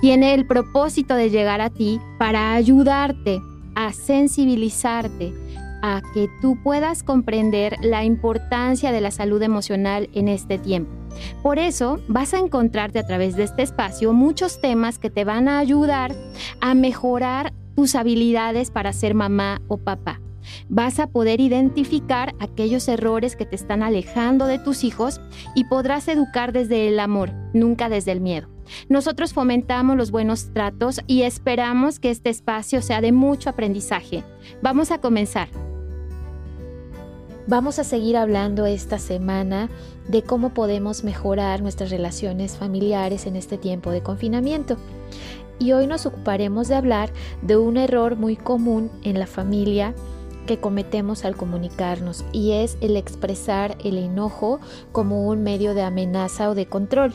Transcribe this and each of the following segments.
tiene el propósito de llegar a ti para ayudarte a sensibilizarte, a que tú puedas comprender la importancia de la salud emocional en este tiempo. Por eso vas a encontrarte a través de este espacio muchos temas que te van a ayudar a mejorar tus habilidades para ser mamá o papá. Vas a poder identificar aquellos errores que te están alejando de tus hijos y podrás educar desde el amor, nunca desde el miedo. Nosotros fomentamos los buenos tratos y esperamos que este espacio sea de mucho aprendizaje. Vamos a comenzar. Vamos a seguir hablando esta semana de cómo podemos mejorar nuestras relaciones familiares en este tiempo de confinamiento. Y hoy nos ocuparemos de hablar de un error muy común en la familia que cometemos al comunicarnos y es el expresar el enojo como un medio de amenaza o de control.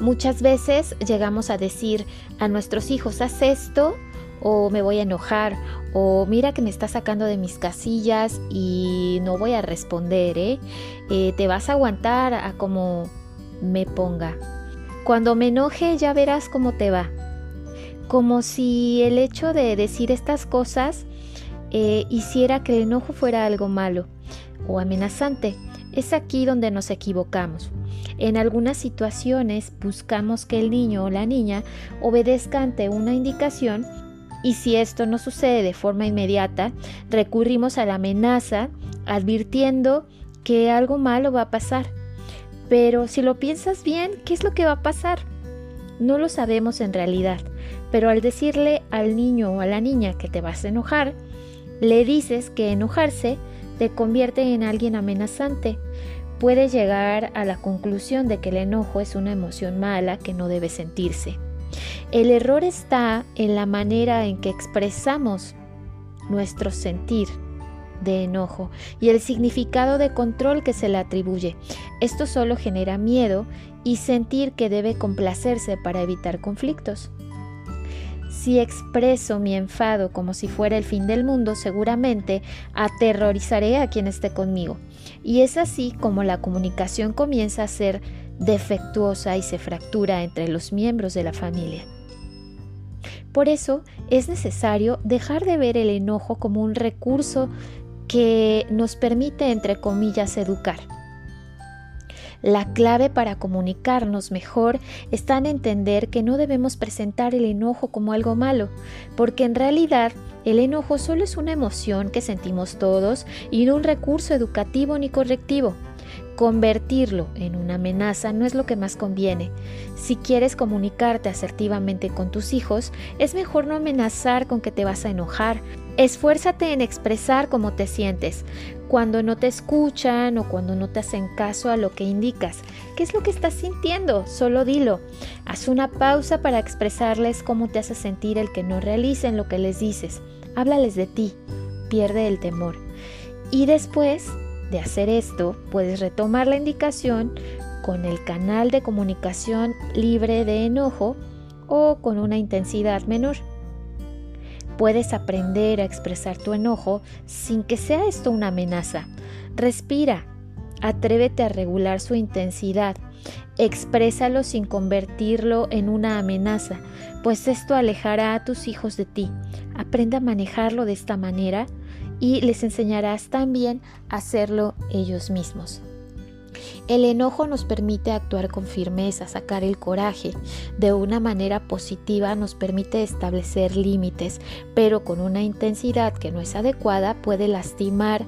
Muchas veces llegamos a decir a nuestros hijos, haz esto o me voy a enojar o mira que me está sacando de mis casillas y no voy a responder, ¿eh? eh te vas a aguantar a como me ponga. Cuando me enoje ya verás cómo te va. Como si el hecho de decir estas cosas eh, hiciera que el enojo fuera algo malo o amenazante. Es aquí donde nos equivocamos. En algunas situaciones buscamos que el niño o la niña obedezca ante una indicación y si esto no sucede de forma inmediata, recurrimos a la amenaza advirtiendo que algo malo va a pasar. Pero si lo piensas bien, ¿qué es lo que va a pasar? No lo sabemos en realidad, pero al decirle al niño o a la niña que te vas a enojar, le dices que enojarse te convierte en alguien amenazante. Puede llegar a la conclusión de que el enojo es una emoción mala que no debe sentirse. El error está en la manera en que expresamos nuestro sentir de enojo y el significado de control que se le atribuye. Esto solo genera miedo y sentir que debe complacerse para evitar conflictos. Si expreso mi enfado como si fuera el fin del mundo, seguramente aterrorizaré a quien esté conmigo. Y es así como la comunicación comienza a ser defectuosa y se fractura entre los miembros de la familia. Por eso es necesario dejar de ver el enojo como un recurso que nos permite, entre comillas, educar la clave para comunicarnos mejor está en entender que no debemos presentar el enojo como algo malo, porque en realidad el enojo solo es una emoción que sentimos todos y no un recurso educativo ni correctivo. Convertirlo en una amenaza no es lo que más conviene. Si quieres comunicarte asertivamente con tus hijos, es mejor no amenazar con que te vas a enojar, Esfuérzate en expresar cómo te sientes cuando no te escuchan o cuando no te hacen caso a lo que indicas. ¿Qué es lo que estás sintiendo? Solo dilo. Haz una pausa para expresarles cómo te hace sentir el que no realicen lo que les dices. Háblales de ti. Pierde el temor. Y después de hacer esto, puedes retomar la indicación con el canal de comunicación libre de enojo o con una intensidad menor. Puedes aprender a expresar tu enojo sin que sea esto una amenaza. Respira, atrévete a regular su intensidad, exprésalo sin convertirlo en una amenaza, pues esto alejará a tus hijos de ti. Aprende a manejarlo de esta manera y les enseñarás también a hacerlo ellos mismos. El enojo nos permite actuar con firmeza, sacar el coraje. De una manera positiva nos permite establecer límites, pero con una intensidad que no es adecuada puede lastimar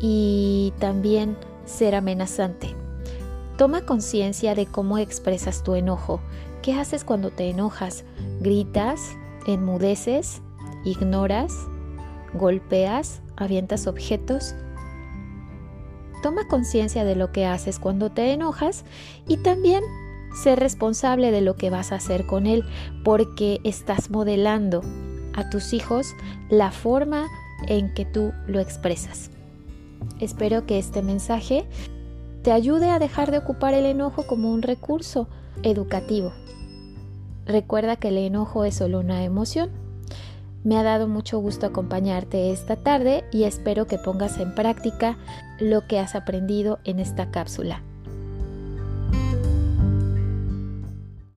y también ser amenazante. Toma conciencia de cómo expresas tu enojo. ¿Qué haces cuando te enojas? ¿Gritas? ¿Enmudeces? ¿Ignoras? ¿Golpeas? ¿Avientas objetos? Toma conciencia de lo que haces cuando te enojas y también sé responsable de lo que vas a hacer con él porque estás modelando a tus hijos la forma en que tú lo expresas. Espero que este mensaje te ayude a dejar de ocupar el enojo como un recurso educativo. Recuerda que el enojo es solo una emoción. Me ha dado mucho gusto acompañarte esta tarde y espero que pongas en práctica lo que has aprendido en esta cápsula.